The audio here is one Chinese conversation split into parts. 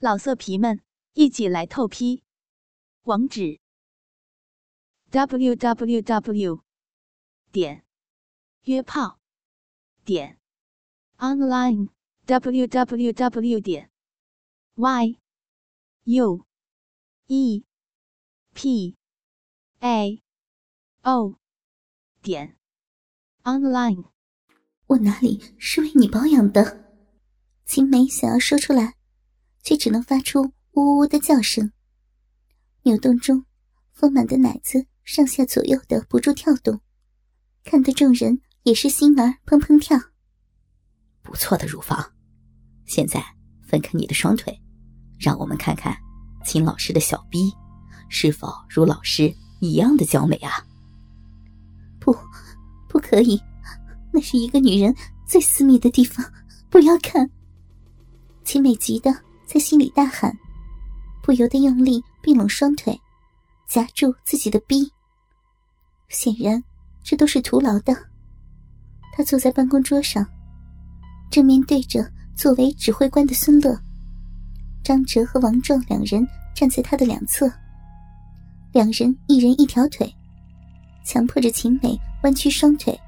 老色皮们，一起来透批！网址：w w w 点约炮点 online w w w 点 y u e p a o 点 online。我哪里是为你保养的？青梅想要说出来。却只能发出呜呜的叫声。扭动中，丰满的奶子上下左右的不住跳动，看得众人也是心儿砰砰跳。不错的乳房，现在分开你的双腿，让我们看看秦老师的小逼是否如老师一样的娇美啊！不，不可以，那是一个女人最私密的地方，不要看。秦美急的。在心里大喊，不由得用力并拢双腿，夹住自己的逼。显然，这都是徒劳的。他坐在办公桌上，正面对着作为指挥官的孙乐、张哲和王壮两人站在他的两侧，两人一人一条腿，强迫着秦美弯曲双腿。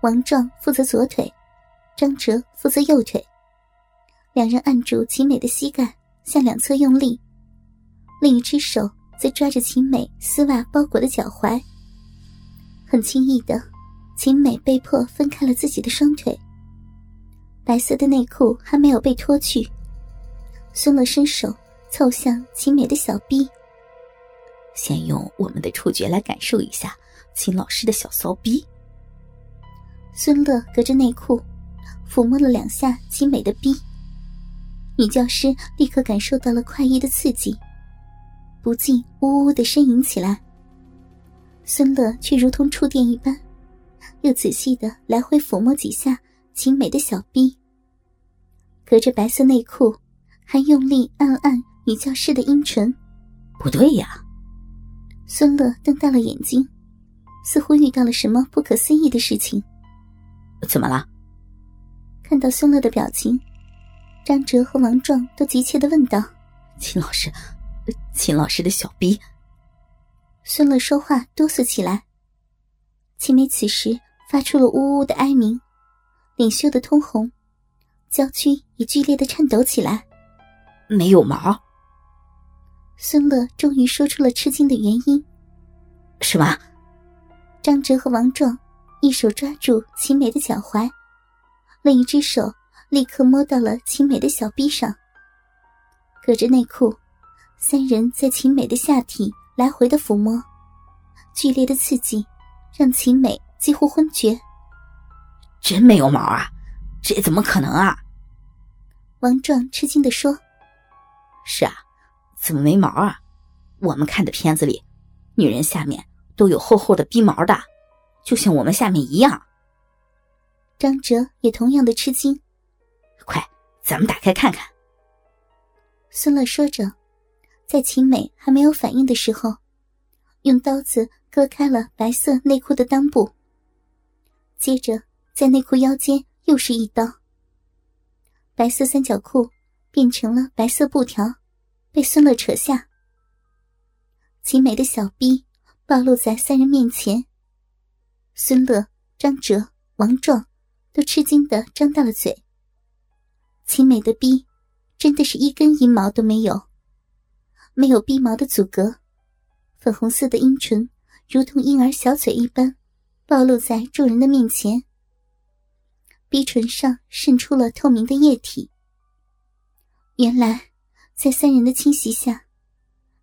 王壮负责左腿，张哲负责右腿。两人按住秦美的膝盖，向两侧用力，另一只手则抓着秦美丝袜包裹的脚踝。很轻易的，秦美被迫分开了自己的双腿。白色的内裤还没有被脱去，孙乐伸手凑向秦美的小臂，先用我们的触觉来感受一下秦老师的小骚逼。孙乐隔着内裤抚摸了两下秦美的逼。女教师立刻感受到了快意的刺激，不禁呜呜的呻吟起来。孙乐却如同触电一般，又仔细的来回抚摸几下秦美的小臂，隔着白色内裤，还用力按按女教师的阴唇。不对呀！孙乐瞪大了眼睛，似乎遇到了什么不可思议的事情。怎么了？看到孙乐的表情。张哲和王壮都急切的问道：“秦老师，秦老师的小逼。”孙乐说话哆嗦起来。秦梅此时发出了呜呜的哀鸣，脸羞得通红，娇躯也剧烈的颤抖起来。没有毛。孙乐终于说出了吃惊的原因。什么？张哲和王壮一手抓住秦梅的脚踝，另一只手。立刻摸到了秦美的小臂上，隔着内裤，三人在秦美的下体来回的抚摸，剧烈的刺激让秦美几乎昏厥。真没有毛啊？这怎么可能啊？王壮吃惊的说：“是啊，怎么没毛啊？我们看的片子里，女人下面都有厚厚的逼毛的，就像我们下面一样。”张哲也同样的吃惊。快，咱们打开看看。孙乐说着，在秦美还没有反应的时候，用刀子割开了白色内裤的裆部。接着，在内裤腰间又是一刀，白色三角裤变成了白色布条，被孙乐扯下。秦美的小臂暴露在三人面前，孙乐、张哲、王壮都吃惊的张大了嘴。秦美的逼，真的是一根阴毛都没有，没有逼毛的阻隔，粉红色的阴唇如同婴儿小嘴一般，暴露在众人的面前。逼唇上渗出了透明的液体。原来，在三人的侵袭下，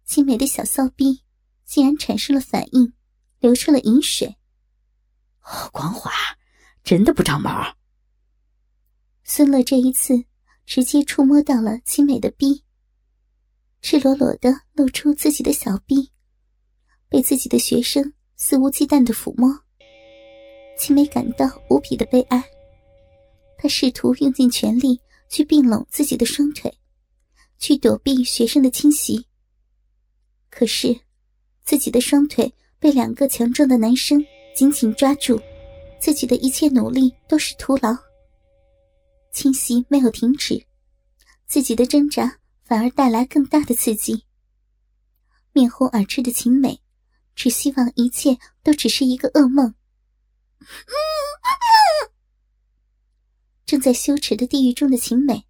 秦美的小骚逼竟然产生了反应，流出了饮水。好光滑，真的不长毛。孙乐这一次。直接触摸到了青美的逼，赤裸裸的露出自己的小臂，被自己的学生肆无忌惮的抚摸，青美感到无比的悲哀。她试图用尽全力去并拢自己的双腿，去躲避学生的侵袭。可是，自己的双腿被两个强壮的男生紧紧抓住，自己的一切努力都是徒劳。侵袭没有停止，自己的挣扎反而带来更大的刺激。面红耳赤的秦美，只希望一切都只是一个噩梦。正在羞耻的地狱中的秦美，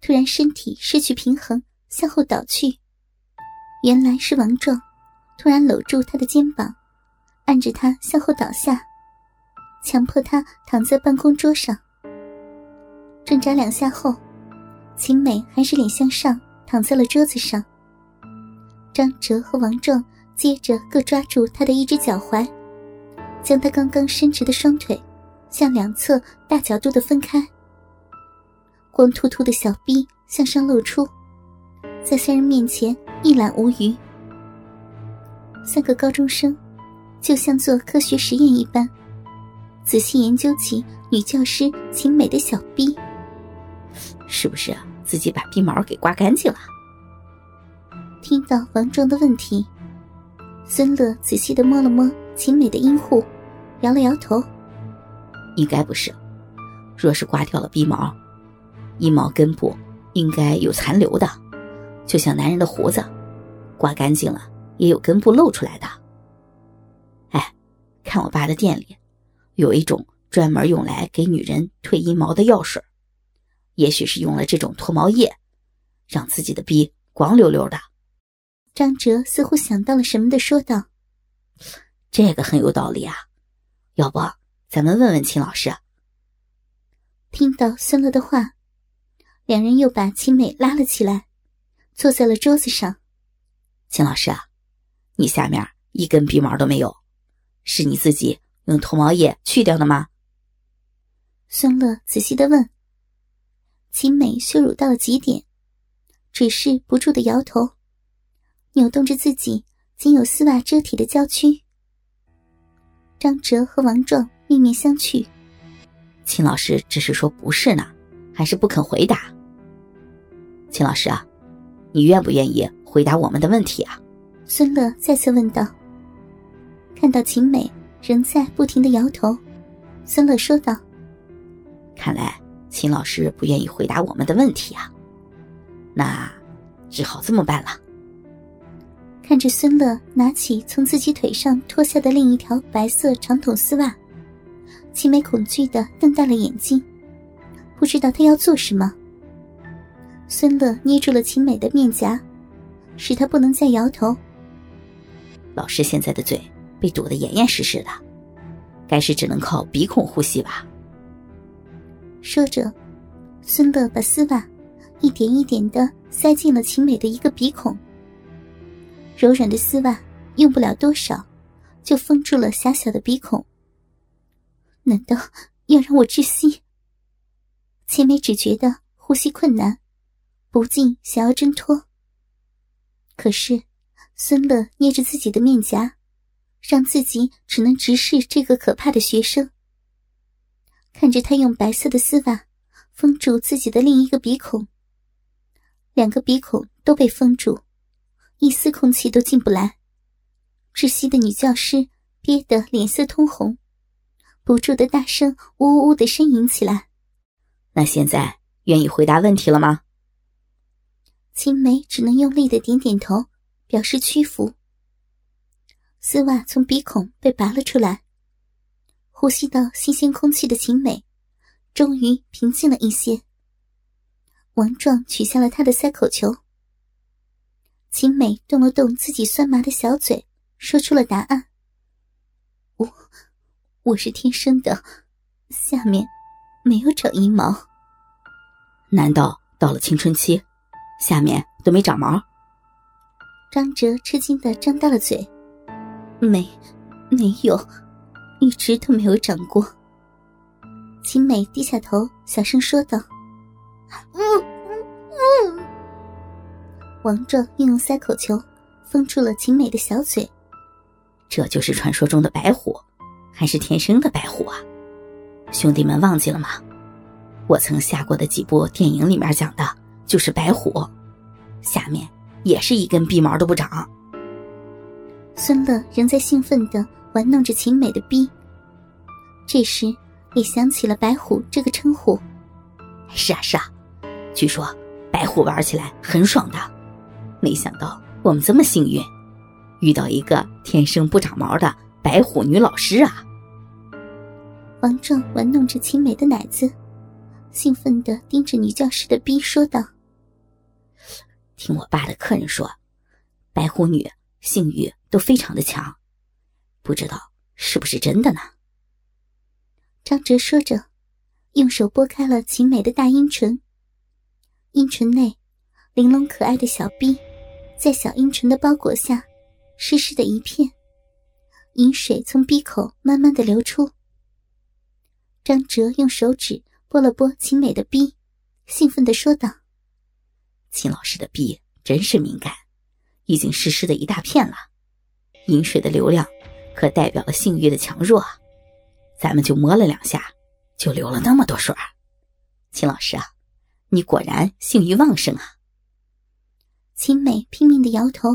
突然身体失去平衡，向后倒去。原来是王壮，突然搂住她的肩膀，按着她向后倒下，强迫她躺在办公桌上。挣扎两下后，秦美还是脸向上躺在了桌子上。张哲和王壮接着各抓住她的一只脚踝，将她刚刚伸直的双腿向两侧大角度的分开，光秃秃的小臂向上露出，在三人面前。一览无余。三个高中生，就像做科学实验一般，仔细研究起女教师秦美的小臂。是不是自己把鼻毛给刮干净了？听到王壮的问题，孙乐仔细的摸了摸秦美的阴户，摇了摇头。应该不是。若是刮掉了鼻毛，阴毛根部应该有残留的，就像男人的胡子。刮干净了，也有根部露出来的。哎，看我爸的店里，有一种专门用来给女人退阴毛的药水，也许是用了这种脱毛液，让自己的逼光溜溜的。张哲似乎想到了什么的说道：“这个很有道理啊，要不咱们问问秦老师？”听到孙乐的话，两人又把秦美拉了起来，坐在了桌子上。秦老师啊，你下面一根鼻毛都没有，是你自己用脱毛液去掉的吗？孙乐仔细的问。秦美羞辱到了极点，只是不住的摇头，扭动着自己仅有丝袜遮体的娇躯。张哲和王壮面面相觑。秦老师只是说不是呢，还是不肯回答？秦老师啊，你愿不愿意？回答我们的问题啊！孙乐再次问道。看到秦美仍在不停的摇头，孙乐说道：“看来秦老师不愿意回答我们的问题啊，那只好这么办了。”看着孙乐拿起从自己腿上脱下的另一条白色长筒丝袜，秦美恐惧的瞪大了眼睛，不知道他要做什么。孙乐捏住了秦美的面颊。使她不能再摇头。老师现在的嘴被堵得严严实实的，该是只能靠鼻孔呼吸吧。说着，孙乐把丝袜一点一点的塞进了秦美的一个鼻孔。柔软的丝袜用不了多少，就封住了狭小的鼻孔。难道要让我窒息？秦美只觉得呼吸困难，不禁想要挣脱。可是，孙乐捏着自己的面颊，让自己只能直视这个可怕的学生。看着他用白色的丝袜封住自己的另一个鼻孔，两个鼻孔都被封住，一丝空气都进不来。窒息的女教师憋得脸色通红，不住的大声呜呜呜的呻吟起来。那现在愿意回答问题了吗？青梅只能用力的点点头，表示屈服。丝袜从鼻孔被拔了出来，呼吸到新鲜空气的秦美，终于平静了一些。王壮取下了他的塞口球。秦美动了动自己酸麻的小嘴，说出了答案：“我，我是天生的，下面没有长阴毛。难道到了青春期？”下面都没长毛。张哲吃惊的张大了嘴，没，没有，一直都没有长过。秦美低下头，小声说道：“嗯嗯嗯。”王壮运用塞口球封住了秦美的小嘴。这就是传说中的白虎，还是天生的白虎啊？兄弟们忘记了吗？我曾下过的几部电影里面讲的。就是白虎，下面也是一根鼻毛都不长。孙乐仍在兴奋的玩弄着秦美的逼，这时也想起了白虎这个称呼。是啊是啊，据说白虎玩起来很爽的。没想到我们这么幸运，遇到一个天生不长毛的白虎女老师啊！王壮玩弄着青梅的奶子，兴奋的盯着女教师的逼说道：“听我爸的客人说，白虎女性欲都非常的强，不知道是不是真的呢？”张哲说着，用手拨开了秦美的大阴唇。阴唇内，玲珑可爱的小臂，在小阴唇的包裹下，湿湿的一片，饮水从鼻口慢慢的流出。张哲用手指拨了拨秦美的臂，兴奋的说道：“秦老师的臂真是敏感，已经湿湿的一大片了，饮水的流量，可代表了性欲的强弱。”咱们就摸了两下，就流了那么多水。秦老师啊，你果然性欲旺盛啊！秦美拼命的摇头，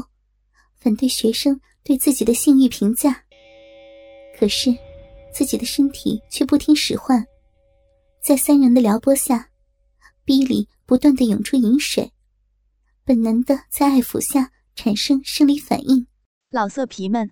反对学生对自己的性欲评价。可是，自己的身体却不听使唤，在三人的撩拨下，逼里不断的涌出饮水，本能的在爱抚下产生生理反应。老色皮们，